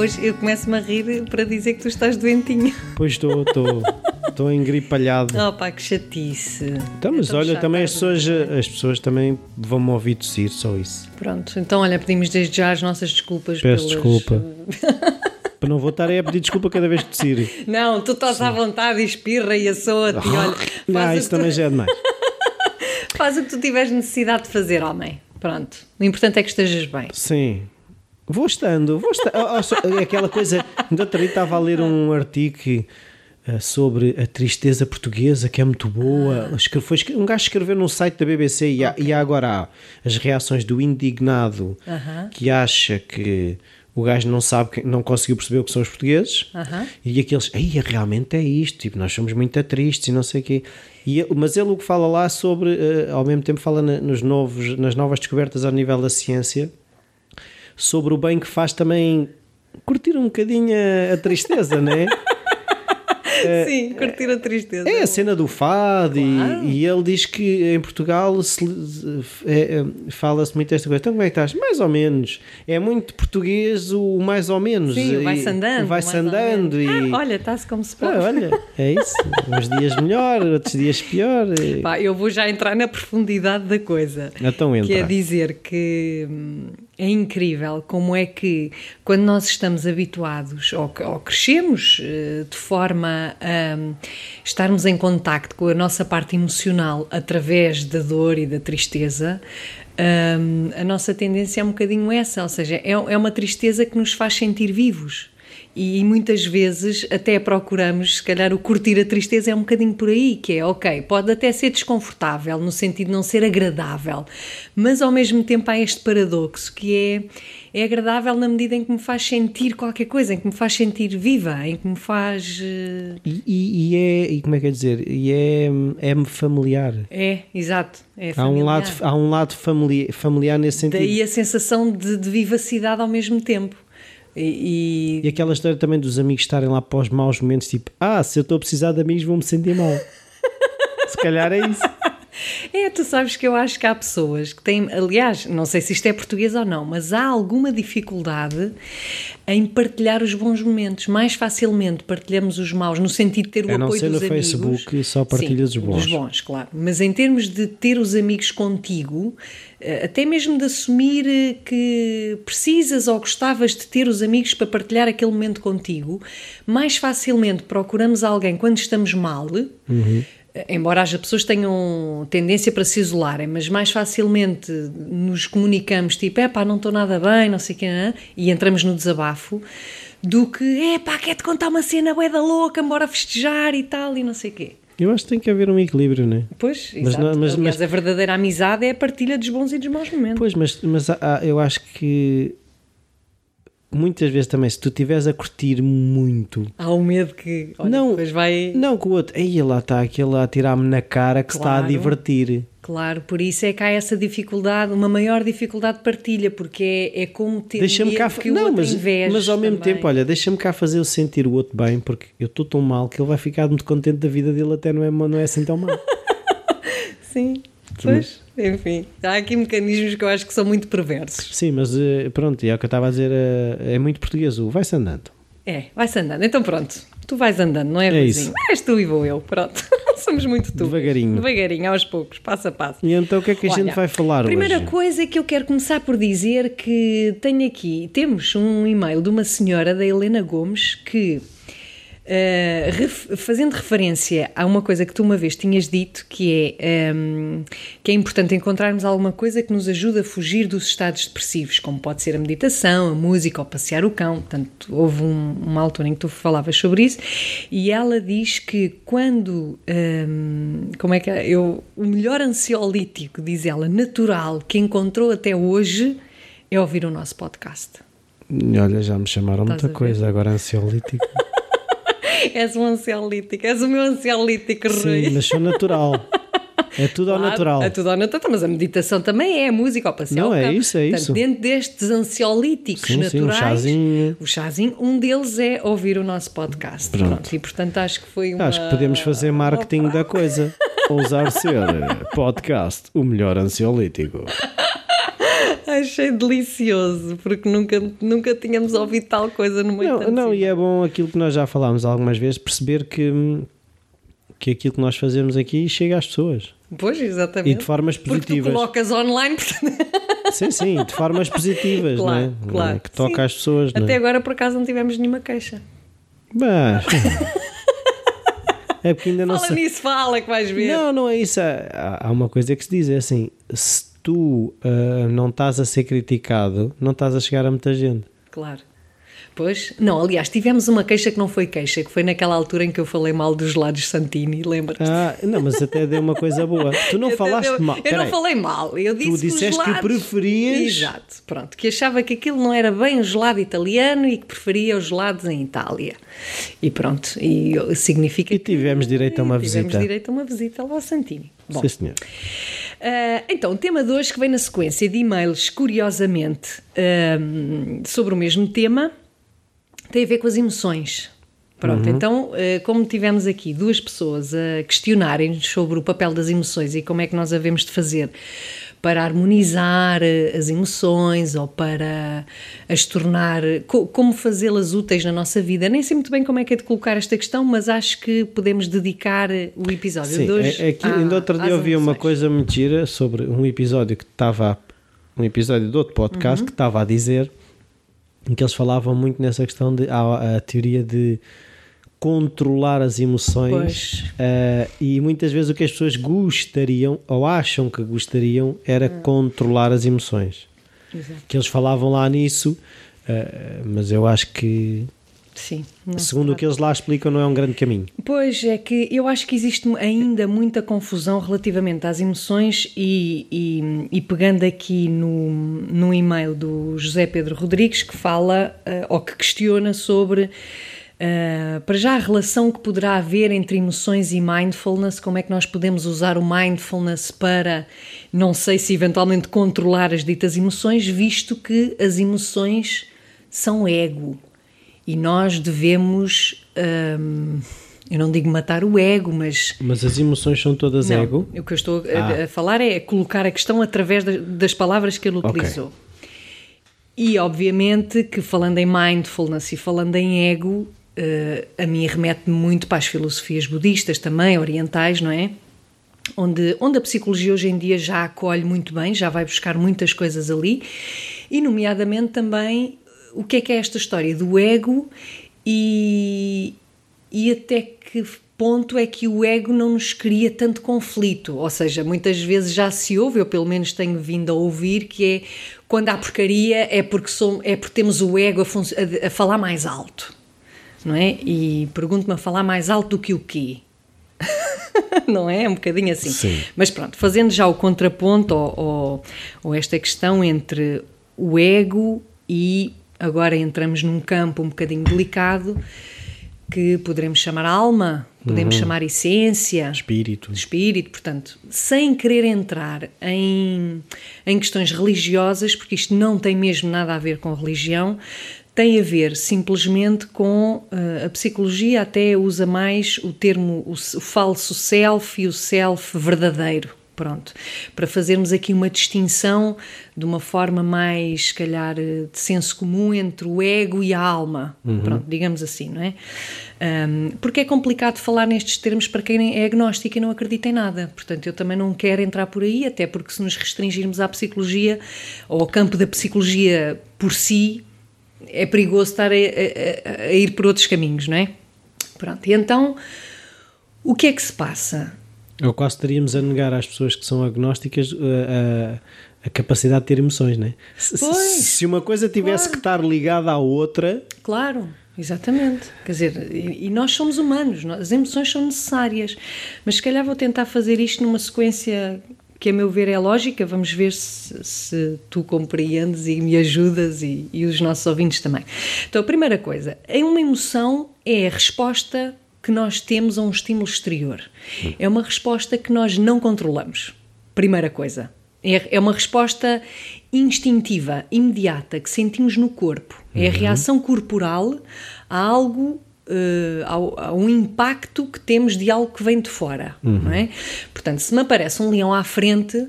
Hoje eu começo-me a rir para dizer que tu estás doentinho. Pois estou, estou. Estou engripalhado. Oh pá, que chatice. Então, mas estou olha, também as pessoas, as pessoas também vão-me ouvir tossir, só isso. Pronto, então olha, pedimos desde já as nossas desculpas Peço pelas- desculpa. Para não vou estar aí a pedir desculpa cada vez que tossir. Não, tu estás à vontade e espirra e assoa-te e olha, Não, isso que também tu, já é demais. faz o que tu tiveres necessidade de fazer, homem. Pronto. O importante é que estejas bem. Sim. Vou estando, vou estando. Oh, oh, é aquela coisa. Ainda outro estava a ler um artigo que, eh, sobre a tristeza portuguesa, que é muito boa. Ah. Foi um gajo escreveu num site da BBC e, há, e há agora há as reações do indignado Aham. que acha que o gajo não sabe, que- não conseguiu perceber o que são os portugueses Aham. e aqueles, aí realmente é isto, tipo, nós somos muito tristes e não sei o quê. E, mas ele o que fala lá sobre, eh, ao mesmo tempo fala na- nos novos, nas novas descobertas ao nível da ciência, sobre o bem que faz também curtir um bocadinho a, a tristeza, não é? Sim, curtir a tristeza. É a cena do fado e- Claro. e, ele diz que em Portugal se- é, é, fala-se muito esta coisa. Então como é que estás? Mais ou menos. É muito português o mais ou menos. Sim, E- vai-se andando. Vai-se andando e... Ah, olha, está-se como se Ah, pode. olha, é isso. Uns dias melhor, outros dias pior. e- Pá, eu vou já entrar na profundidade da coisa. Então entra. Que é dizer que hum, é incrível como é que quando nós estamos habituados ou, ou crescemos eh, de forma a hum, estarmos em contacto com a nossa parte emocional através da dor e da tristeza, hum, a nossa tendência é um bocadinho essa, ou seja, é, é uma tristeza que nos faz sentir vivos. E muitas vezes até procuramos, se calhar, o curtir a tristeza é um bocadinho por aí, que é ok, pode até ser desconfortável, no sentido de não ser agradável, mas ao mesmo tempo há este paradoxo que é, é agradável na medida em que me faz sentir qualquer coisa, em que me faz sentir viva, em que me faz. eh, E, e- e é, e como é que é dizer? E é, é familiar. É, exato. É Há um, familiar. lado, há um lado famili- familiar nesse sentido. Daí a sensação de, de vivacidade ao mesmo tempo. E, E aquela história também dos amigos estarem lá para os maus momentos, tipo, ah, se eu estou a precisar de amigos, vou-me sentir mal. se calhar é isso. É, tu sabes que eu acho que há pessoas que têm, aliás, não sei se isto é português ou não, mas há alguma dificuldade em partilhar os bons momentos. Mais facilmente partilhamos os maus, no sentido de ter o A não apoio ser dos no amigos. Facebook, só partilhas Sim, os bons. Dos bons, claro. Mas em termos de ter os amigos contigo, até mesmo de assumir eh, que precisas ou gostavas de ter os amigos para partilhar aquele momento contigo, mais facilmente procuramos alguém quando estamos mal. Uhum. Embora haja pessoas tenham tendência para se isolarem, mas mais facilmente nos comunicamos tipo, é pá, não estou nada bem, não sei o que, e entramos no desabafo, do que, é pá, quer-te contar uma cena bué da louca, bora festejar e tal, e não sei o quê. Eu acho que tem que haver um equilíbrio, não é? Pois, Mas exato. não- mas- Aliás, mas- a verdadeira amizade é a partilha dos bons e dos maus momentos. Pois, mas, mas há- eu acho que muitas vezes também, se tu estiveres a curtir muito, Há o medo que, olha, Não. depois vai... não que o outro, aí lá está aquele a tirar-me na cara que se está a Claro. divertir. Claro, por isso é que há essa dificuldade, uma maior dificuldade de partilha, porque é, é como ter Deixa-me cá. que o Não, outro mas, mas ao mesmo também. tempo, olha, deixa-me cá fazer o sentir o outro bem, porque eu estou tão mal que ele vai ficar muito contente da vida dele, até não é, não é assim tão mal. Sim, pois, enfim. Há aqui mecanismos que eu acho que são muito perversos. Sim, mas eh, pronto, e é o que eu estava a dizer, eh, é muito português, o vai-se andando. É, vai-se andando. Então pronto, tu vais andando, não é, É isso. És tu e vou eu, pronto. Somos muito tu. Devagarinho. Devagarinho, aos poucos, passo a passo. E então o que é que a Olha, gente vai falar primeira hoje? coisa é que eu quero começar por dizer que tenho aqui, temos um e-mail de uma senhora, da Helena Gomes, que eh, ref- fazendo referência a uma coisa que tu uma vez tinhas dito, que é ehm, que é importante encontrarmos alguma coisa que nos ajude a fugir dos estados depressivos, como pode ser a meditação, a música ou passear o cão. Portanto, houve um- uma altura em que tu falavas sobre isso, e ela diz que quando ehm, como é que é? eu o melhor ansiolítico, diz ela, natural que encontrou até hoje é ouvir o nosso podcast. Olha, já me chamaram Estás muita coisa, agora ansiolítico. És um ansiolítico, és o meu ansiolítico, Rui. Sim, mas sou natural. É tudo ao Claro, natural. É tudo ao natural, mas a meditação também é a música ao passeio. Não, é isso, é Portanto, isso. Dentro destes ansiolíticos Sim, sim, um naturais, chazinho. o chazinho, um deles é ouvir o nosso podcast. Pronto. E portanto acho que foi uma. Acho que podemos fazer marketing da coisa. Ousar ser podcast o melhor ansiolítico. Achei delicioso, porque nunca, nunca tínhamos ouvido tal coisa no meio Não, não e é bom aquilo que nós já falámos algumas vezes, perceber que, que aquilo que nós fazemos aqui chega às pessoas. Pois, exatamente. E de formas Porque tu positivas. colocas online, portanto, Sim, sim, de formas positivas, Claro, não é? claro. Que toca Sim. às pessoas, não até é? agora por acaso não tivemos nenhuma queixa. Mas. é porque ainda não Fala sei. nisso, fala que vais ver. Não, não é isso. Há, há uma coisa que se diz: é assim, se tu ah, não estás a ser criticado, não estás a chegar a muita gente. Claro. Pois, não, aliás, tivemos uma queixa que não foi queixa, que foi naquela altura em que eu falei mal dos gelados Santini, lembras-te? Ah, não, mas até deu uma coisa boa. Tu não Até falaste deu- mal. Eu Peraí. não falei mal, eu disse Tu que disseste que gelados- preferias- Exato, pronto, que achava que aquilo não era bem o gelado italiano e que preferia os gelados em Itália. E pronto, e significa E tivemos direito a uma tivemos visita. direito a uma visita lá ao Santini. Bom, Sim, senhor. Ah, então, o tema de hoje que vem na sequência de e-mails, curiosamente, sobre o mesmo tema, tem a ver com as emoções. Pronto, então, ah, como tivemos aqui duas pessoas a questionarem sobre o papel das emoções e como é que nós havemos de fazer para harmonizar ah, as emoções ou para as tornar, co- como fazê-las úteis na nossa vida. Nem sei muito bem como é que é de colocar esta questão, mas acho que podemos dedicar o episódio Sim, de hoje é, é que à- ainda outro dia eu vi uma coisa muito gira sobre um episódio que estava. Um episódio de outro podcast Uhum. que estava a dizer em que eles falavam muito nessa questão de a, a teoria de controlar as emoções eh, e muitas vezes o que as pessoas gostariam ou acham que gostariam era Hum. controlar as emoções Exato. que eles falavam lá nisso eh, mas eu acho que Sim. segundo o que eles lá explicam não é um grande caminho Pois é que eu acho que existe ainda muita confusão relativamente às emoções e, e- e pegando aqui no, no e-mail do José Pedro Rodrigues que fala eh, ou que questiona sobre eh, para já a relação que poderá haver entre emoções e mindfulness, como é que nós podemos usar o mindfulness para, não sei se eventualmente controlar as ditas emoções, visto que as emoções são ego e nós devemos, hum, eu não digo matar o ego, mas mas as emoções são todas não, ego o que eu estou a, Ah. a falar é colocar a questão através da- das palavras que ele utilizou. E obviamente que falando em mindfulness e falando em ego, a mim remete muito para as filosofias budistas também, orientais, não é? Onde, onde a psicologia hoje em dia já acolhe muito bem, já vai buscar muitas coisas ali, e nomeadamente também o que é que é esta história do ego e, e até que ponto é que o ego não nos cria tanto conflito. Ou seja, muitas vezes já se ouve, eu pelo menos tenho vindo a ouvir, que é quando há porcaria é porque, som- é porque temos o ego a- a falar mais alto. Não é? E pergunto-me a falar mais alto do que o quê? não é? Um bocadinho assim. Sim. Mas pronto, fazendo já o contraponto ou, esta questão entre o ego e agora entramos num campo um bocadinho delicado que poderemos chamar alma, podemos chamar essência, espírito espírito, portanto, sem querer entrar em, em questões religiosas, porque isto não tem mesmo nada a ver com religião, tem a ver simplesmente com eh, a psicologia, até usa mais o termo o, o falso self e o self verdadeiro. Pronto, para fazermos aqui uma distinção de uma forma mais, se calhar, eh, de senso comum entre o ego e a alma. Pronto, digamos assim, não é? Ahm, porque é complicado falar nestes termos para quem é agnóstico e não acredita em nada. Portanto, eu também não quero entrar por aí, até porque se nos restringirmos à psicologia ou ao campo da psicologia por si, é perigoso estar a, a- a- a ir por outros caminhos, não é? Pronto, e então, o que é que se passa? Ou quase estaríamos a negar às pessoas que são agnósticas uh, a, a capacidade de ter emoções, não é? Se, Pois, se uma coisa tivesse claro. que estar ligada à outra, Claro, exatamente. Quer dizer, e, e nós somos humanos, nós- as emoções são necessárias. Mas se calhar vou tentar fazer isto numa sequência que, a meu ver, é lógica. Vamos ver se, se tu compreendes e me ajudas e, e os nossos ouvintes também. Então, a primeira coisa, em uma emoção é a resposta que nós temos a um estímulo exterior. É uma resposta que nós não controlamos. Primeira coisa. É, é uma resposta instintiva, imediata, que sentimos no corpo. É a reação corporal a algo, eh, ao- a, um impacto que temos de algo que vem de fora. Não é? Portanto, se me aparece um leão à frente,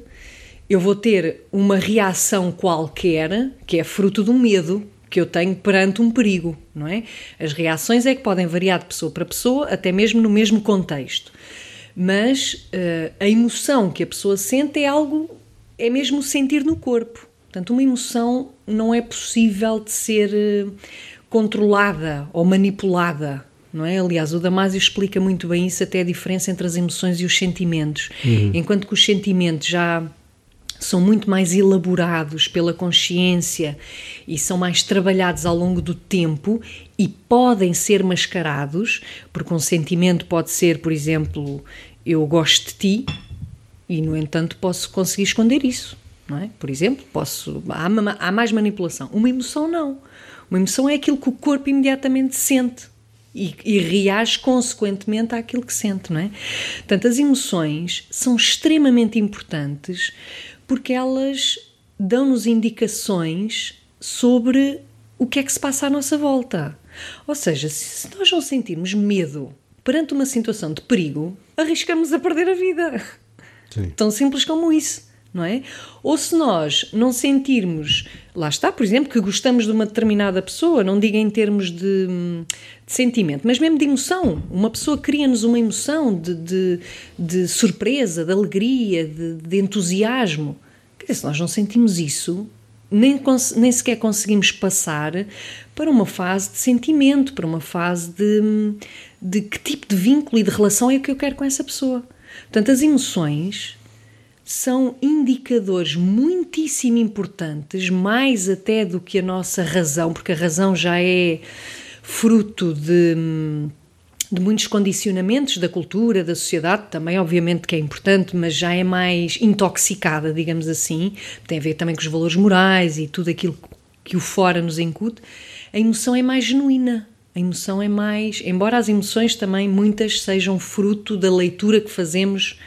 eu vou ter uma reação qualquer que é fruto do medo que eu tenho perante um perigo, não é? As reações é que podem variar de pessoa para pessoa, até mesmo no mesmo contexto. Mas uh, a emoção que a pessoa sente é algo, é mesmo sentir no corpo. Portanto, uma emoção não é possível de ser uh, controlada ou manipulada. Não é? Aliás, o Damásio explica muito bem isso, até a diferença entre as emoções e os sentimentos. Uhum. Enquanto que os sentimentos já são muito mais elaborados pela consciência e são mais trabalhados ao longo do tempo e podem ser mascarados, porque um sentimento pode ser, por exemplo, eu gosto de ti e, no entanto, posso conseguir esconder isso. Não é? Por exemplo, posso há, há mais manipulação. Uma emoção não. Uma emoção é aquilo que o corpo imediatamente sente e, e, reage consequentemente àquilo que sente, não é? Portanto, as emoções são extremamente importantes porque elas dão-nos indicações sobre o que é que se passa à nossa volta. Ou seja, se nós não sentirmos medo perante uma situação de perigo, arriscamos a perder a vida. Sim. Tão simples como isso não é? Ou se nós não sentirmos, lá está, por exemplo, que gostamos de uma determinada pessoa, não diga em termos de, de sentimento, mas mesmo de emoção. Uma pessoa cria-nos uma emoção de, de, de, surpresa, de alegria, de, entusiasmo. Quer dizer, se nós não sentimos isso, nem, nem sequer conseguimos passar para uma fase de sentimento, para uma fase de, de que tipo de vínculo e de relação é que eu quero com essa pessoa. Portanto, as emoções são indicadores muitíssimo importantes, mais até do que a nossa razão, porque a razão já é fruto de, de muitos condicionamentos da cultura, da sociedade, também obviamente que é importante, mas já é mais intoxicada, digamos assim, tem a ver também com os valores morais e tudo aquilo que o fora nos incute. A emoção é mais genuína, a emoção é mais. Embora as emoções também muitas sejam fruto da leitura que fazemos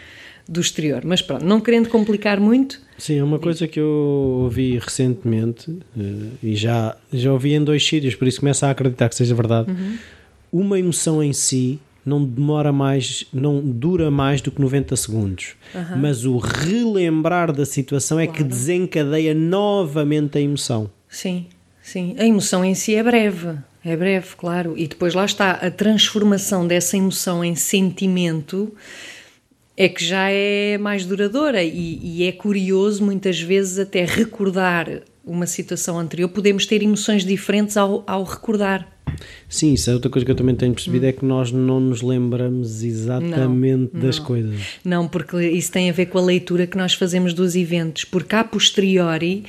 do exterior. Mas pronto, não querendo complicar muito. Sim, é uma coisa que eu ouvi recentemente uh, e já, já ouvi em dois sítios, por isso começo a acreditar que seja verdade. Uhum. Uma emoção em si não demora mais, não dura mais do que 90 segundos. Uhum. Mas o relembrar da situação é claro. que desencadeia novamente a emoção. Sim, sim. A emoção em si é breve. É breve, claro. E depois lá está a transformação dessa emoção em sentimento é que já é mais duradoura e, e, é curioso muitas vezes até recordar uma situação anterior, podemos ter emoções diferentes ao, ao recordar. Sim, isso é outra coisa que eu também tenho percebido, hum. é que nós não nos lembramos exatamente não, das não. coisas. Não, porque isso tem a ver com a leitura que nós fazemos dos eventos, porque a posteriori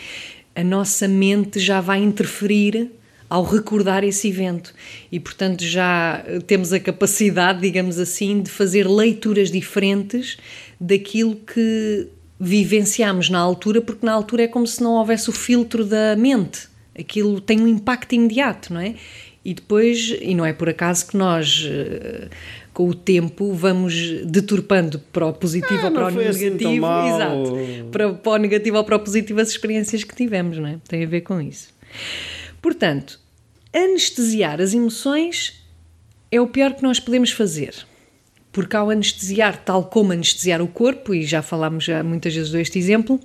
a nossa mente já vai interferir ao recordar esse evento. E, portanto, já temos a capacidade, digamos assim, de fazer leituras diferentes daquilo que vivenciamos na altura, porque na altura é como se não houvesse o filtro da mente. Aquilo tem um impacto imediato, não é? E depois, e não é por acaso que nós, eh, com o tempo, vamos deturpando para o positivo ah, ou para o assim negativo. Assim exato. Para, para o negativo ou para o positivo as experiências que tivemos, não é? Tem a ver com isso. Portanto, anestesiar as emoções é o pior que nós podemos fazer. Porque ao anestesiar, tal como anestesiar o corpo, e já falámos já muitas vezes deste exemplo,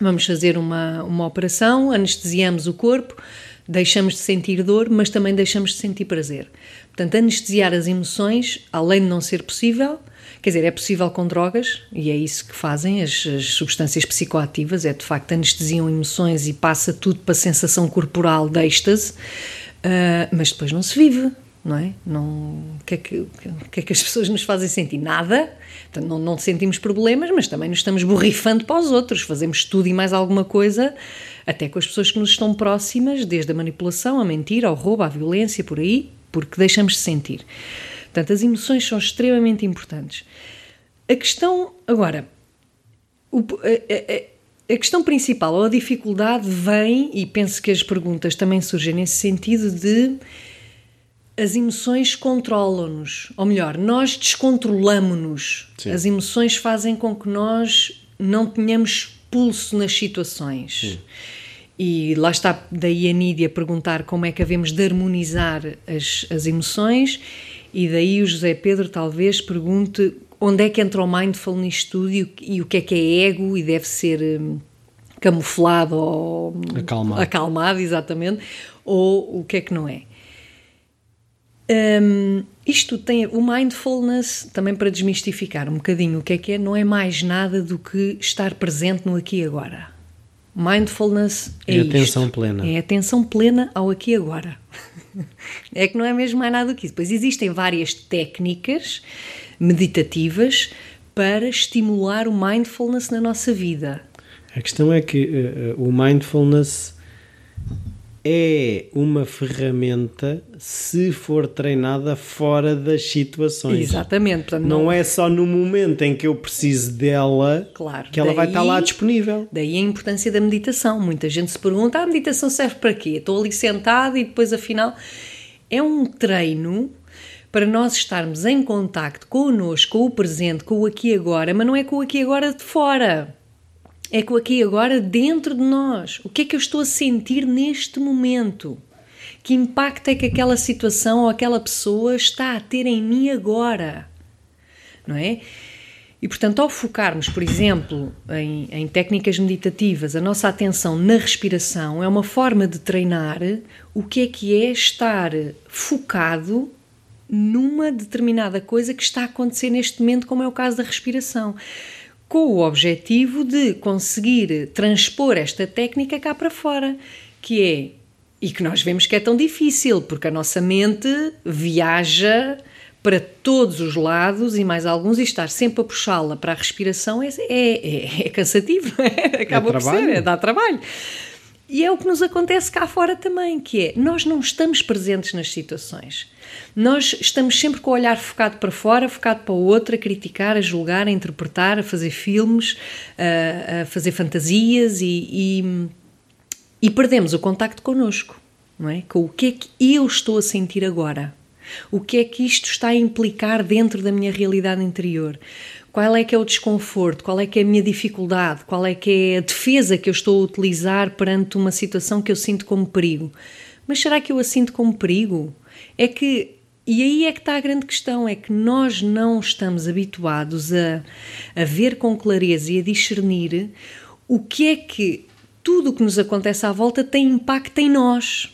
vamos fazer uma, uma operação, anestesiamos o corpo, deixamos de sentir dor, mas também deixamos de sentir prazer. Portanto, anestesiar as emoções, além de não ser possível, Quer dizer, é possível com drogas, e é isso que fazem as, as, substâncias psicoativas, é de facto anestesiam emoções e passa tudo para a sensação corporal de êxtase, uh, mas depois não se vive, não é? Não, o, que é que, que é que as pessoas nos fazem sentir? Nada, Portanto, não, não sentimos problemas, mas também nos estamos borrifando para os outros, fazemos tudo e mais alguma coisa, até com as pessoas que nos estão próximas, desde a manipulação, a mentira, ao roubo, à violência, por aí, porque deixamos de sentir. Portanto, as emoções são extremamente importantes. A questão, agora, o, a, a, a, questão principal ou a dificuldade vem, e penso que as perguntas também surgem nesse sentido, de as emoções controlam-nos, ou melhor, nós descontrolamos-nos. As emoções fazem com que nós não tenhamos pulso nas situações. Sim. E lá está daí a Nídia perguntar como é que havemos de harmonizar as, as emoções e daí o José Pedro talvez pergunte onde é que entra o mindful nisto tudo e, o- e o que é que é ego e deve ser hum, camuflado ou Acalmado. acalmado, exatamente, ou o que é que não é. Hum, isto tem o mindfulness, também para desmistificar um bocadinho o que é que é, não é mais nada do que estar presente no aqui e agora. Mindfulness é, É isto. atenção plena. É atenção plena ao aqui e agora. É que não é mesmo mais nada do que isso. Pois existem várias técnicas meditativas para estimular o mindfulness na nossa vida. A questão é que eh, o mindfulness é uma ferramenta se for treinada fora das situações. Exatamente. Portanto, Não é só no momento em que eu preciso dela Claro, que ela vai daí- estar lá disponível. Daí a importância da meditação. Muita gente se pergunta: "Ah, a meditação serve para quê? Estou ali sentado e depois, afinal. É um treino para nós estarmos em contacto connosco, com o presente, com o aqui e agora, mas não é com o aqui e agora de fora. É com o aqui agora dentro de nós. O que é que eu estou a sentir neste momento? Que impacto é que aquela situação ou aquela pessoa está a ter em mim agora? não é? E portanto, ao focarmos, por exemplo, em, em técnicas meditativas, a nossa atenção na respiração é uma forma de treinar o que é que é estar focado numa determinada coisa que está a acontecer neste momento, como é o caso da respiração, com o objetivo de conseguir transpor esta técnica cá para fora, que é e que nós vemos que é tão difícil, porque a nossa mente viaja para todos os lados e mais alguns, e estar sempre a puxá-la para a respiração é, é, é- é cansativo, não é? Acaba por ser, é, dá trabalho. E é o que nos acontece cá fora também, que é nós não estamos presentes nas situações. Nós estamos sempre com o olhar focado para fora, focado para o outro, a criticar, a julgar, a interpretar, a fazer filmes, a, a fazer fantasias e- e e perdemos o contacto connosco, não é? Com o que é que eu estou a sentir agora? O que é que isto está a implicar dentro da minha realidade interior? Qual é que é o desconforto? Qual é que é a minha dificuldade? Qual é que é a defesa que eu estou a utilizar perante uma situação que eu sinto como perigo? Mas será que eu a sinto como perigo? É que e aí é que está a grande questão: é que nós não estamos habituados a, a ver com clareza e a discernir o que é que tudo o que nos acontece à volta tem impacto em nós.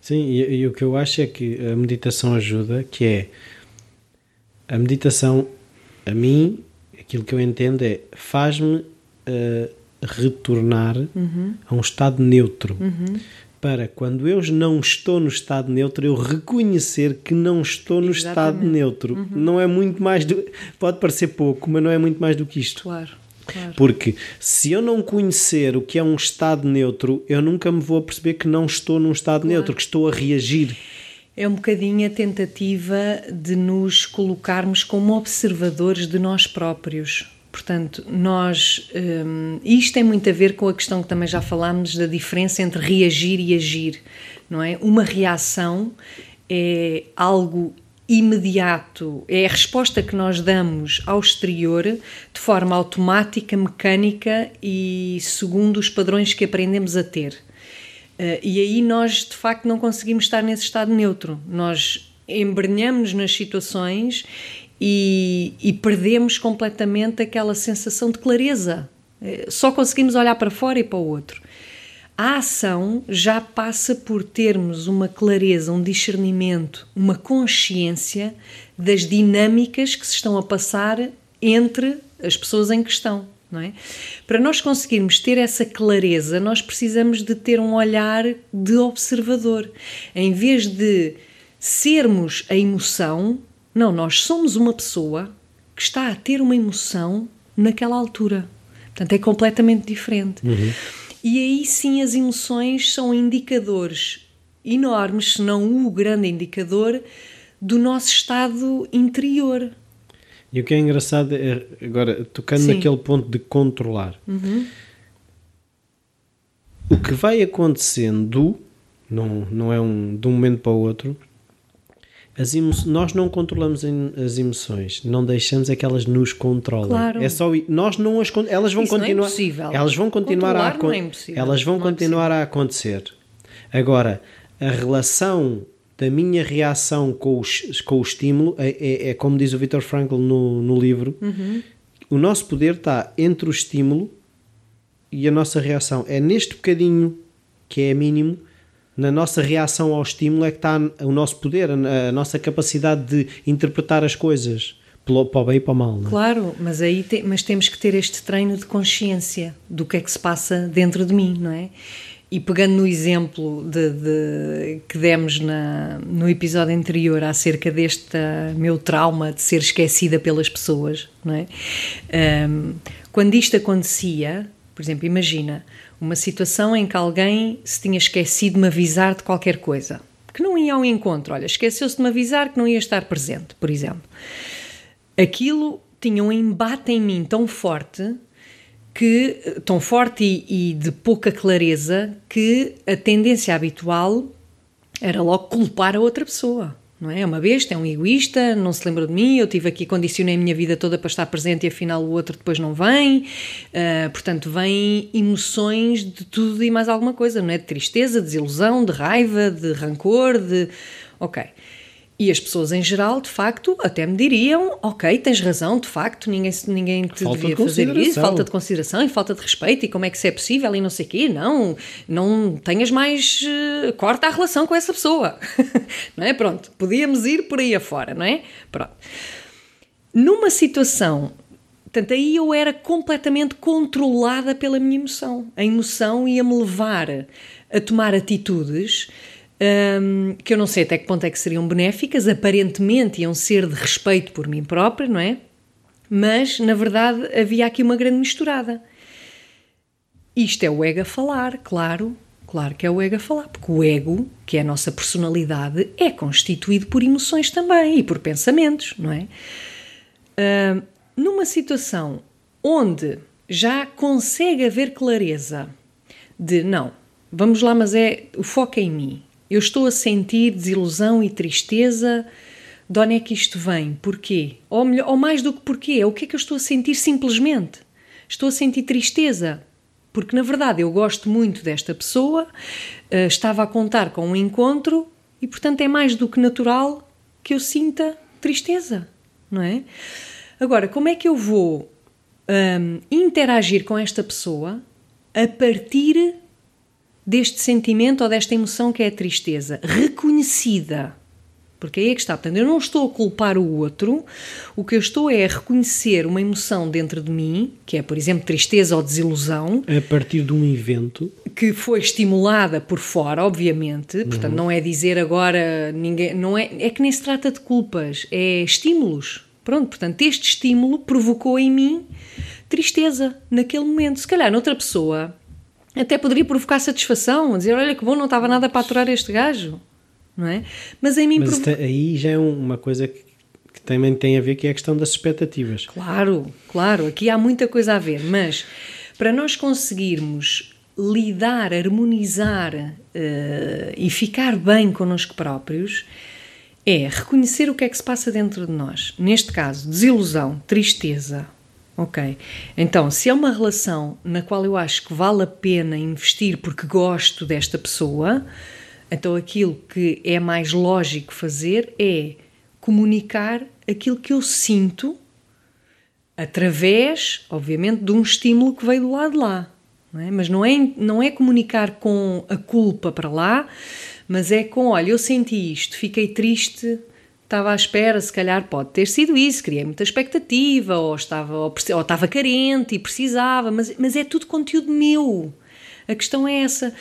Sim, e, e o que eu acho é que a meditação ajuda, que é a meditação, a mim, aquilo que eu entendo é faz-me eh, retornar a um estado neutro. Para quando eu não estou no estado neutro, eu reconhecer que não estou no estado Exatamente. neutro. Não é muito mais do. Pode parecer pouco, mas não é muito mais do que isto. Claro, claro. Porque se eu não conhecer o que é um estado neutro, eu nunca me vou perceber que não estou num estado neutro, que estou a reagir. É um bocadinho a tentativa de nos colocarmos como observadores de nós próprios. Portanto, nós. hum, isto tem muito a ver com a questão que também já falámos da diferença entre reagir e agir, não é? Uma reação é algo imediato, é a resposta que nós damos ao exterior de forma automática, mecânica e segundo os padrões que aprendemos a ter. Uh, e aí nós de facto não conseguimos estar nesse estado neutro. Nós embrenhamos nas situações e, e perdemos completamente aquela sensação de clareza. Eh, Só conseguimos olhar para fora e para o outro. A ação já passa por termos uma clareza, um discernimento, uma consciência das dinâmicas que se estão a passar entre as pessoas em questão. Não é? Para nós conseguirmos ter essa clareza, nós precisamos de ter um olhar de observador. Em vez de sermos a emoção, não, nós somos uma pessoa que está a ter uma emoção naquela altura. Portanto, é completamente diferente. E aí sim as emoções são indicadores enormes, se não o grande indicador, do nosso estado interior. E o que é engraçado é, agora, tocando Sim. naquele ponto de controlar, o que vai acontecendo, não, não é um, de um momento para o outro, nós não controlamos as emoções, não deixamos é que elas nos controlem. Claro. É só nós não as elas vão Isso é continuar, impossível. elas vão continuar a Controlar não é elas vão Não é continuar a acontecer. Agora, a relação da minha reação com, os, com o estímulo, é, é, é como diz o Viktor Frankl no, no livro, Uhum. o nosso poder está entre o estímulo e a nossa reação. É neste bocadinho que é mínimo, na nossa reação ao estímulo é que está o nosso poder, a, nossa capacidade de interpretar as coisas pelo- para o bem e para o mal. é? Claro, mas aí te- mas temos que ter este treino de consciência do que é que se passa dentro de mim, não é? E pegando no exemplo de, de- que demos na, no episódio anterior acerca deste meu trauma de ser esquecida pelas pessoas, não é? Ahm, quando isto acontecia, por exemplo, imagina uma situação em que alguém se tinha esquecido de me avisar de qualquer coisa, que não ia ao encontro, olha, esqueceu-se de me avisar que não ia estar presente, por exemplo aquilo tinha um embate em mim tão forte que tão forte e, e de pouca clareza que a tendência habitual era logo culpar a outra pessoa. Não é? É uma besta, é um egoísta, não se lembra de mim, eu tive aqui, condicionei a minha vida toda para estar presente e afinal o outro depois não vem. Ah, portanto, vêm emoções de tudo e mais alguma coisa, não é? De tristeza, de desilusão, de raiva, de rancor, de. Ok. E as pessoas em geral, de facto, até me diriam: ok, tens razão, de facto, ninguém, ninguém te Falta de devia fazer isso, falta de consideração e falta de respeito, e como é que isso é possível e não sei o quê. Não, não tenhas mais. eh, corta a relação com essa pessoa. não é? Pronto, podíamos ir por aí afora, não é? Pronto. Numa situação. Portanto, aí eu era completamente controlada pela minha emoção. A emoção ia-me levar a tomar atitudes hum, que eu não sei até que ponto é que seriam benéficas, aparentemente iam ser de respeito por mim própria, não é? Mas, na verdade, havia aqui uma grande misturada. Isto é o ego a falar, claro, claro que é o ego a falar, porque o ego, que é a nossa personalidade, é constituído por emoções também e por pensamentos, não é? Numa situação onde já consegue haver clareza de não, vamos lá, mas é o foco é em mim. Eu estou a sentir desilusão e tristeza. De onde é que isto vem? Porquê? Ou, melhor, ou mais do que porquê, é o que é que eu estou a sentir simplesmente? Estou a sentir tristeza. Porque na verdade eu gosto muito desta pessoa, eh, estava a contar com um encontro e portanto é mais do que natural que eu sinta tristeza, não é? Agora, como é que eu vou hum, interagir com esta pessoa a partir deste sentimento ou desta emoção que é a tristeza, reconhecida? Porque aí é que está. Portanto, eu não estou a culpar o outro, o que eu estou é a reconhecer uma emoção dentro de mim, que é, por exemplo, tristeza ou desilusão, A partir de um evento, que foi estimulada por fora, obviamente, portanto não é dizer agora ninguém, não é, é que nem se trata de culpas, é estímulos. Pronto, portanto, este estímulo provocou em mim tristeza naquele momento. Se calhar noutra pessoa até poderia provocar satisfação, dizer, olha que bom, não estava nada para aturar este gajo, não é? Mas em mim mas provo- isto- aí já é uma coisa que, que também tem a ver que é a questão das expectativas. Claro, claro, aqui há muita coisa a ver, mas para nós conseguirmos lidar, harmonizar eh, e ficar bem connosco próprios, é reconhecer o que é que se passa dentro de nós. Neste caso, desilusão, tristeza. Ok. Então, se é uma relação na qual eu acho que vale a pena investir porque gosto desta pessoa, então aquilo que é mais lógico fazer é comunicar aquilo que eu sinto através, obviamente, de um estímulo que veio do lado de lá. Não é? Mas não é, não é comunicar com a culpa para lá, mas é com: olha, eu senti isto, fiquei triste, estava à espera, se calhar pode ter sido isso, criei muita expectativa, ou estava, ou, estava carente e precisava, mas, mas é tudo conteúdo meu. A questão é essa.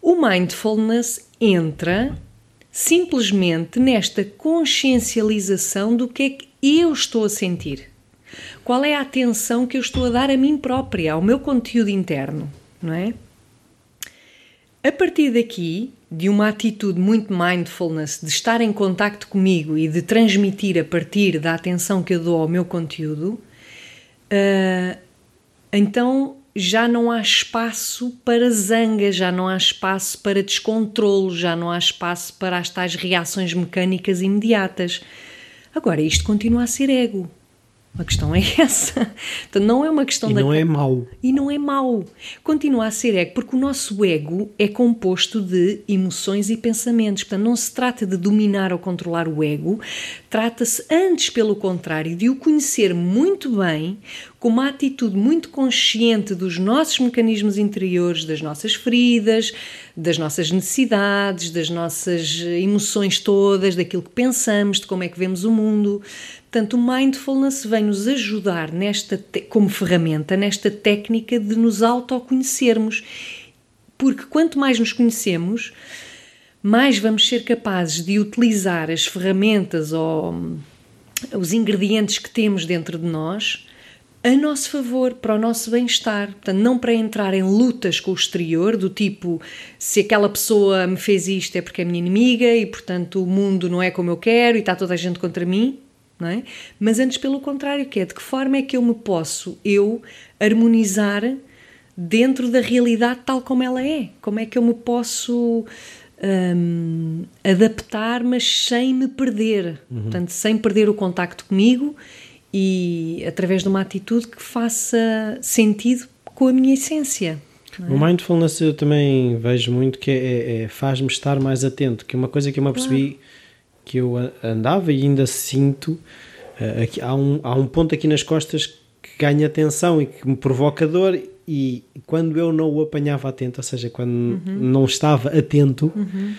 O mindfulness entra simplesmente nesta consciencialização do que é que eu estou a sentir. Qual é a atenção que eu estou a dar a mim própria, ao meu conteúdo interno, não é? A partir daqui, de uma atitude muito mindfulness, de estar em contacto comigo e de transmitir a partir da atenção que eu dou ao meu conteúdo, ah, então já não há espaço para zanga, já não há espaço para descontrole, já não há espaço para as tais reações mecânicas imediatas. Agora, isto continua a ser ego. A questão é essa. Então não é uma questão e da. não é mau. E não é mau. Continua a ser ego, porque o nosso ego é composto de emoções e pensamentos. Portanto, não se trata de dominar ou controlar o ego, trata-se, antes, pelo contrário, de o conhecer muito bem, com uma atitude muito consciente dos nossos mecanismos interiores, das nossas feridas, das nossas necessidades, das nossas emoções todas, daquilo que pensamos, de como é que vemos o mundo. Portanto, o mindfulness vem nos ajudar nesta como ferramenta, nesta técnica de nos autoconhecermos. Porque quanto mais nos conhecemos, mais vamos ser capazes de utilizar as ferramentas ou hum, os ingredientes que temos dentro de nós a nosso favor, para o nosso bem-estar. Portanto, não para entrar em lutas com o exterior, do tipo se aquela pessoa me fez isto é porque é minha inimiga e, portanto, o mundo não é como eu quero e está toda a gente contra mim não é? Mas antes pelo contrário, que é de que forma é que eu me posso, eu, harmonizar dentro da realidade tal como ela é? Como é que eu me posso hum, adaptar, mas sem me perder? Uhum. Portanto, sem perder o contacto comigo e através de uma atitude que faça sentido com a minha essência. É? O mindfulness eu também vejo muito que é, é, é faz-me estar mais atento, que é uma coisa que eu me apercebi claro que eu andava e ainda sinto. Uh, aqui, há, um, há um ponto aqui nas costas que ganha atenção e que me provoca dor e quando eu não o apanhava atento, ou seja, quando uhum. não estava atento, uhum.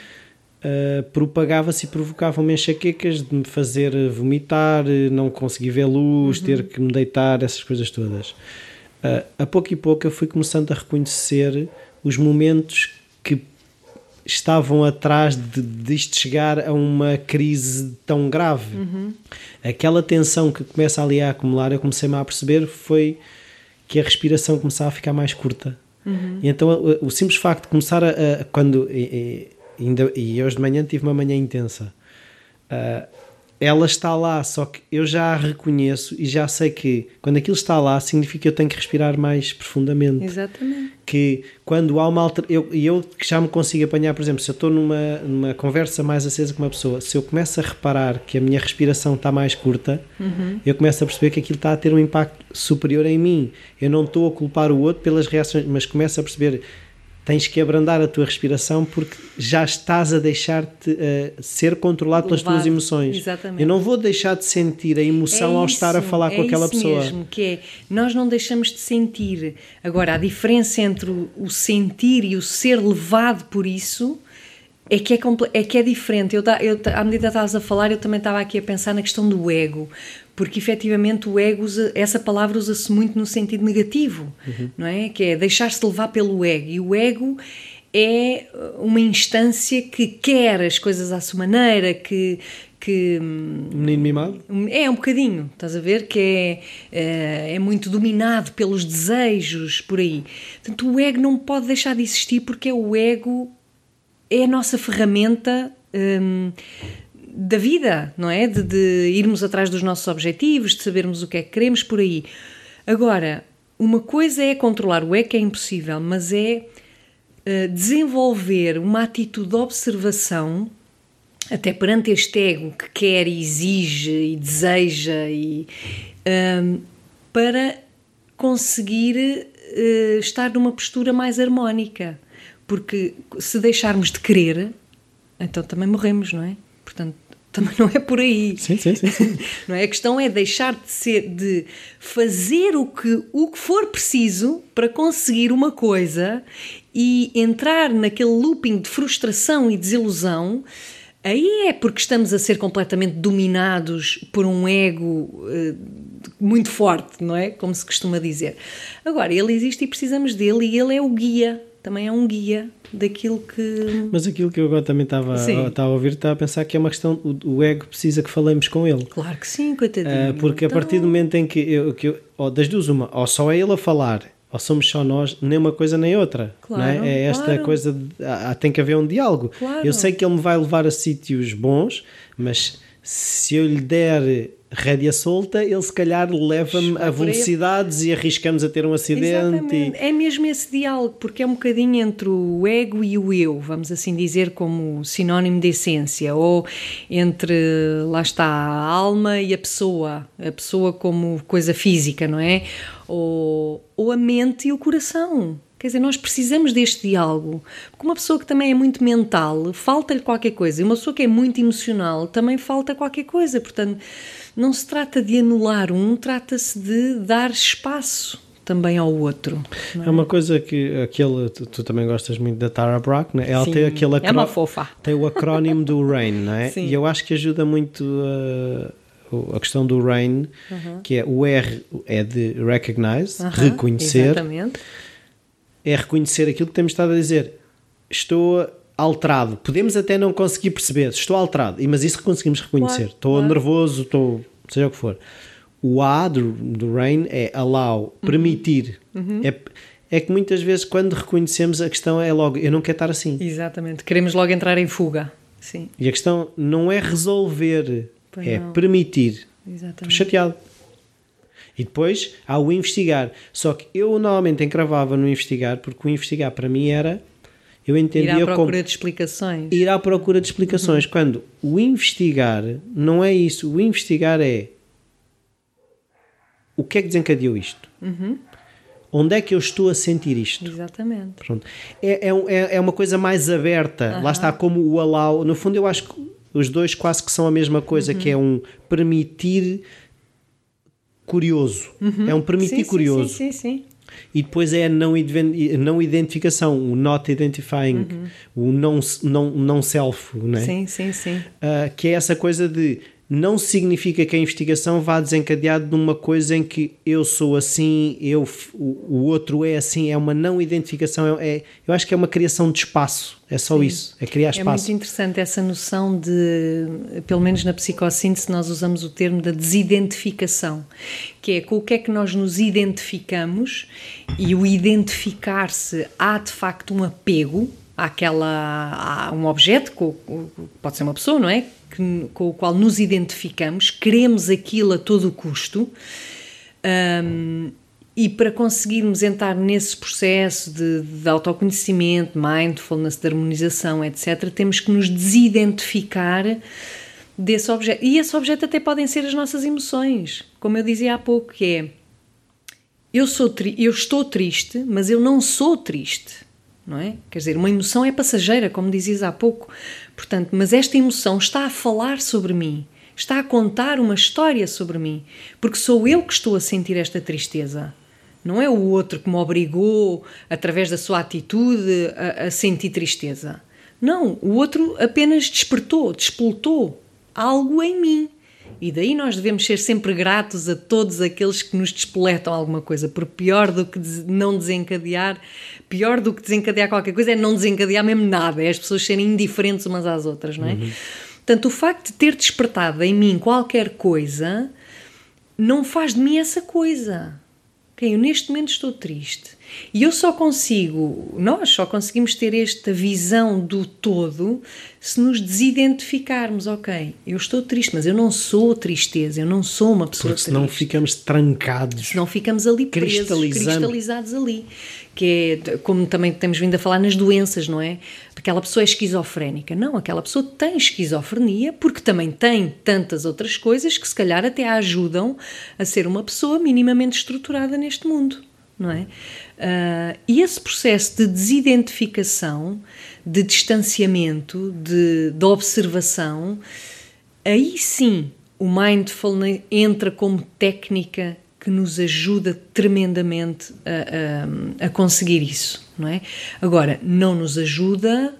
Uh, propagava-se e provocava-me enxaquecas de me fazer vomitar, não conseguir ver luz, uhum. ter que me deitar, essas coisas todas. Uh, a pouco e pouco eu fui começando a reconhecer os momentos que estavam atrás de, disto chegar a uma crise tão grave. Uhum. Aquela tensão que começa ali a acumular, eu comecei-me a perceber foi que a respiração começava a ficar mais curta. Uhum. Então o, o, simples facto de começar a, a quando e, ainda, e hoje de manhã tive uma manhã intensa. Uh, ela está lá, só que eu já a reconheço e já sei que quando aquilo está lá significa que eu tenho que respirar mais profundamente. Exatamente. Que quando há uma alteração, eu, eu que já me consigo apanhar, por exemplo, se eu estou numa, numa conversa mais acesa com uma pessoa, se eu começo a reparar que a minha respiração está mais curta, uhum. eu começo a perceber que aquilo está a ter um impacto superior em mim. Eu não estou a culpar o outro pelas reações, mas começo a perceber tens que abrandar a tua respiração porque já estás a deixar-te uh, ser controlado pelas tuas emoções. Exatamente. Eu não vou deixar de sentir a emoção é ao estar a falar é com aquela pessoa. mesmo, que é, nós não deixamos de sentir. Agora, a diferença entre o sentir e o ser levado por isso é que é, é, que é diferente. Eu, eu, à medida que estavas a falar, eu também estava aqui a pensar na questão do ego porque efetivamente o ego usa, essa palavra usa-se muito no sentido negativo, uhum. não é? Que é deixar-se levar pelo ego. E o ego é uma instância que quer as coisas à sua maneira, que. que um menino mimado? É, um bocadinho, estás a ver? Que é, é, é muito dominado pelos desejos, por aí. Portanto, o ego não pode deixar de existir porque é o ego é a nossa ferramenta. Hum, da vida, não é? De, de, irmos atrás dos nossos objetivos, de sabermos o que é que queremos por aí. Agora, uma coisa é controlar o é que é impossível, mas é uh, desenvolver uma atitude de observação, até perante este ego que quer e exige e deseja, e, uh, para conseguir uh, estar numa postura mais harmónica. Porque se deixarmos de querer, então também morremos, não é? Portanto, também não é por aí. Sim, sim, sim. sim. não é? A questão é deixar de ser, de fazer o que, o que for preciso para conseguir uma coisa e entrar naquele looping de frustração e desilusão. Aí é porque estamos a ser completamente dominados por um ego uh, muito forte, não é? Como se costuma dizer. Agora, ele existe e precisamos dele, e ele é o guia, também é um guia daquilo que. Mas aquilo que eu agora também estava, estava a ouvir, estava a pensar que é uma questão, o, o ego precisa que falemos com ele. Claro que sim, coitadinho. Uh, porque então... a partir do momento em que eu, que eu oh, das duas, uma, ou só é ele a falar, ou somos só nós, nem uma coisa nem outra. Claro, não é? é esta claro. coisa, de, ah, tem que haver um diálogo. Claro. Eu sei que ele me vai levar a sítios bons, mas se eu lhe der rédea solta, ele se calhar leva-me a velocidades e arriscamos a ter um acidente. Exatamente. É mesmo esse diálogo, porque é um bocadinho entre o ego e o eu, vamos assim dizer, como sinónimo de essência, ou entre, lá está, a alma e a pessoa, a pessoa como coisa física, não é? Ou, ou a mente e o coração. Quer dizer, nós precisamos deste diálogo. Porque uma pessoa que também é muito mental, falta-lhe qualquer coisa. E uma pessoa que é muito emocional, também falta qualquer coisa. Portanto, não se trata de anular um, trata-se de dar espaço também ao outro. É? é? uma coisa que aquele, tu, tu, também gostas muito da Tara Brach, né? ela Sim, tem aquele acro... é uma fofa. tem o acrónimo do RAIN, não é? Sim. E eu acho que ajuda muito a, a questão do RAIN, uhum. que é o R é de recognize, uhum, reconhecer. Exatamente é reconhecer aquilo que temos estado a dizer. Estou alterado. Podemos até não conseguir perceber, estou alterado, mas isso conseguimos reconhecer. Claro, estou claro. nervoso, estou. seja o que for. O A do, do RAIN é allow, permitir. Uhum. É, é que muitas vezes, quando reconhecemos, a questão é logo: eu não quero estar assim. Exatamente, queremos logo entrar em fuga. Sim. E a questão não é resolver, pois é não. permitir. Exatamente. Estou chateado. E depois há o investigar. Só que eu normalmente encravava no investigar, porque o investigar para mim era. Eu entendia ir à procura como, de explicações. Ir à procura de explicações. Uhum. Quando o investigar não é isso. O investigar é. O que é que desencadeou isto? Uhum. Onde é que eu estou a sentir isto? Exatamente. Pronto. É, é, é uma coisa mais aberta. Uhum. Lá está como o allow. No fundo, eu acho que os dois quase que são a mesma coisa, uhum. que é um permitir curioso. Uhum. É um permitir sim, curioso. Sim, sim, sim, E depois é a não, não identificação, o not identifying, uhum. o não, não, não self, não é? Sim, sim, sim. Uh, que é essa coisa de não significa que a investigação vá desencadear numa coisa em que eu sou assim, eu, o, o outro é assim, é uma não identificação, é, é, eu acho que é uma criação de espaço, é só Sim. isso, é criar espaço. É muito interessante essa noção de, pelo menos na psicossíntese, nós usamos o termo da desidentificação, que é com o que é que nós nos identificamos e o identificar-se há de facto um apego àquela, a um objeto, pode ser uma pessoa, não é? Que, com o qual nos identificamos, queremos aquilo a todo custo. Um, e para conseguirmos entrar nesse processo de, de autoconhecimento, mindfulness, de harmonização, etc., temos que nos desidentificar desse objeto. E esse objeto até podem ser as nossas emoções, como eu dizia há pouco, que é eu, sou eu estou triste, mas eu não sou triste não é? Quer dizer, uma emoção é passageira, como dizias há pouco. Portanto, mas esta emoção está a falar sobre mim, está a contar uma história sobre mim, porque sou eu que estou a sentir esta tristeza. Não é o outro que me obrigou, através da sua atitude, a, a sentir tristeza. Não, o outro apenas despertou, despoltou algo em mim. E daí nós devemos ser sempre gratos a todos aqueles que nos despoletam alguma coisa, por pior do que não desencadear, pior do que desencadear qualquer coisa é não desencadear mesmo nada, é as pessoas serem indiferentes umas às outras, não é? Uhum. Portanto, o facto de ter despertado em mim qualquer coisa não faz de mim essa coisa. Okay, eu neste momento estou triste. E eu só consigo, nós só conseguimos ter esta visão do todo se nos desidentificarmos. Ok, eu estou triste, mas eu não sou tristeza, eu não sou uma pessoa Porque senão triste. ficamos trancados. Senão ficamos ali presos, cristalizados ali. Que é como também temos vindo a falar nas doenças, não é? Aquela pessoa é esquizofrénica. Não, aquela pessoa tem esquizofrenia porque também tem tantas outras coisas que se calhar até a ajudam a ser uma pessoa minimamente estruturada neste mundo não é? Uh, e esse processo de desidentificação, de distanciamento, de, de observação, aí sim o mindfulness entra como técnica que nos ajuda tremendamente a, a, a, conseguir isso, não é? Agora, não nos ajuda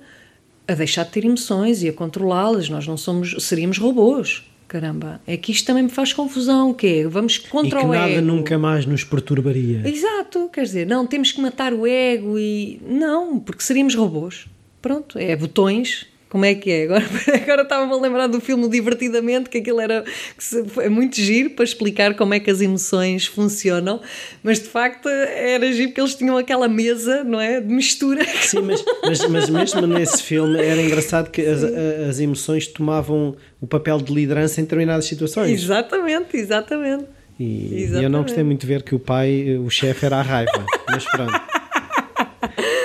a deixar de ter emoções e a controlá-las, nós não somos, seríamos robôs, caramba, é que isto também me faz confusão, que é, vamos contra e que o nada ego. nunca mais nos perturbaria. Exato, quer dizer, não, temos que matar o ego e... Não, porque seríamos robôs. Pronto, é botões Como é que é? Agora, agora estava-me a lembrar do filme Divertidamente, que aquilo era que se- é muito giro para explicar como é que as emoções funcionam, mas de facto era giro porque eles tinham aquela mesa, não é? De mistura. Sim, mas, mas, mas mesmo nesse filme era engraçado que as, as emoções tomavam o papel de liderança em determinadas situações. exatamente, exatamente. E, e eu não gostei muito de ver que o pai, o chefe, era a raiva. Mas pronto.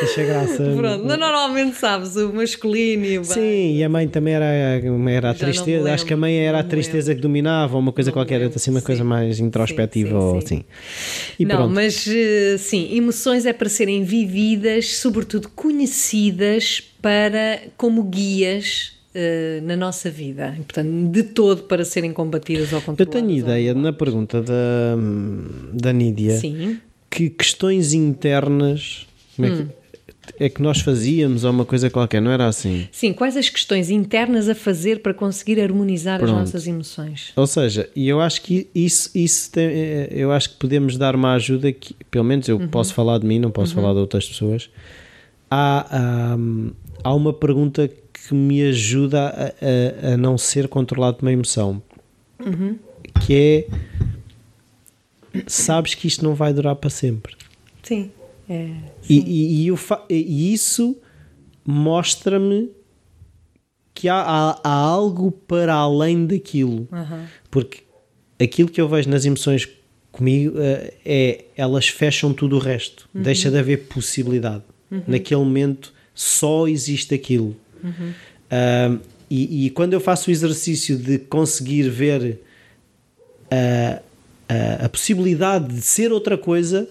Achei graça. Pronto, mas normalmente sabes, o masculino e o bem. Sim, e a mãe também era, era a Já tristeza. Acho que a mãe era a tristeza que dominava, ou uma coisa Não qualquer, lembro, assim, uma sim. coisa mais introspectiva Sim, sim, ou sim. assim. E não, pronto. mas eh, sim, emoções é para serem vividas, sobretudo conhecidas para como guias eh, na nossa vida. Portanto, de todo para serem combatidas ou Eu controladas. tenho ideia, na pergunta da, da Nídia, Sim. que questões internas como é, Hum. que, é que nós fazíamos ou uma coisa qualquer, não era assim? Sim, quais as questões internas a fazer para conseguir harmonizar Pronto. as nossas emoções? Ou seja, e eu acho que isso, isso tem- eh, eu acho que podemos dar uma ajuda que, pelo menos eu posso falar de mim, não posso falar de outras pessoas. Há, há, há uma pergunta que me ajuda a, a- a não ser controlado por uma emoção, que é sabes que isto não vai durar para sempre. Sim. É, E, e, e e isso mostra-me que há, há- há algo para além daquilo. Porque aquilo que eu vejo nas emoções comigo eh, é elas fecham tudo o resto. Deixa de haver possibilidade. Naquele momento só existe aquilo. Ah, e, e quando eu faço o exercício de conseguir ver a, a, a possibilidade de ser outra coisa,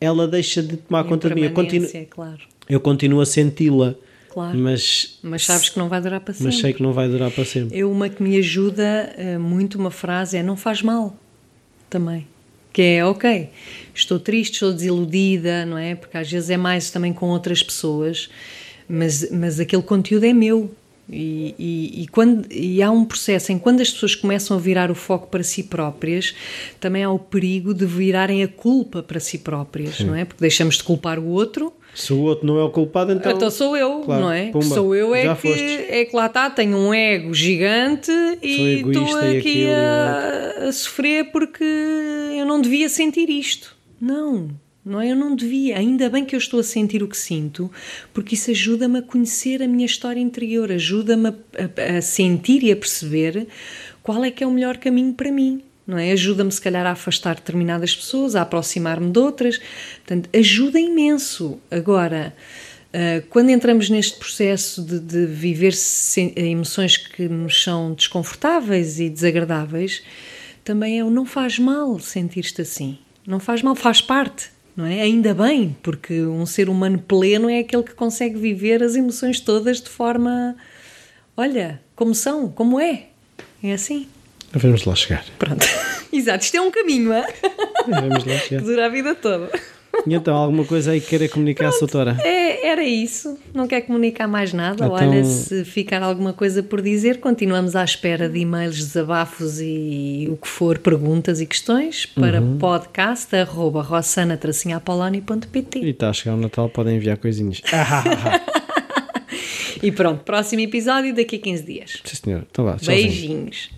ela deixa de tomar E conta de mim. Eu continuo, claro. eu continuo a senti-la, Claro. mas, Mas sabes que não vai durar para sempre. mas sei que não vai durar para sempre. Eu, uma que me ajuda eh, muito, uma frase é não faz mal também. Que é, ok, estou triste, estou desiludida, não é? Porque às vezes é mais também com outras pessoas, mas, mas aquele conteúdo é meu. E, e, e quando, e há um processo em quando as pessoas começam a virar o foco para si próprias, também há o perigo de virarem a culpa para si próprias, não é? Porque deixamos de culpar o outro Se o outro não é o culpado, então. então, sou eu, claro, não é? pumba, sou eu é que, é que lá está, tenho um ego gigante e estou e aqui aquilo, a, a sofrer porque eu não devia sentir isto. Não, não é? Eu não devia. Ainda bem que eu estou a sentir o que sinto, porque isso ajuda-me a conhecer a minha história interior, ajuda-me a, a- sentir e a perceber qual é que é o melhor caminho para mim. Não é? Ajuda-me, se calhar, a afastar determinadas pessoas, a aproximar-me de outras. Portanto, ajuda imenso. Agora, Uh, quando entramos neste processo de, de viver emoções que nos são desconfortáveis e desagradáveis, também é o não faz mal sentir-te assim. Não faz mal, faz parte, não é? Ainda bem, porque um ser humano pleno é aquele que consegue viver as emoções todas de forma, olha, como são, como é. É assim. Vamos lá chegar. Pronto. Exato, isto é um caminho, é? Vamos lá que chegar. dura a vida toda. E então, alguma coisa aí que queira comunicar, doutora? É, era isso. Não quer comunicar mais nada. Então- Olha, se ficar alguma coisa por dizer, continuamos à espera de e-mails, desabafos e o que for, perguntas e questões para Uhum. podcast.rossana-apoloni.pt E está a chegar o Natal, podem enviar coisinhas. E pronto, próximo episódio daqui a 15 dias. Sim, senhor. Então vá. Beijinhos.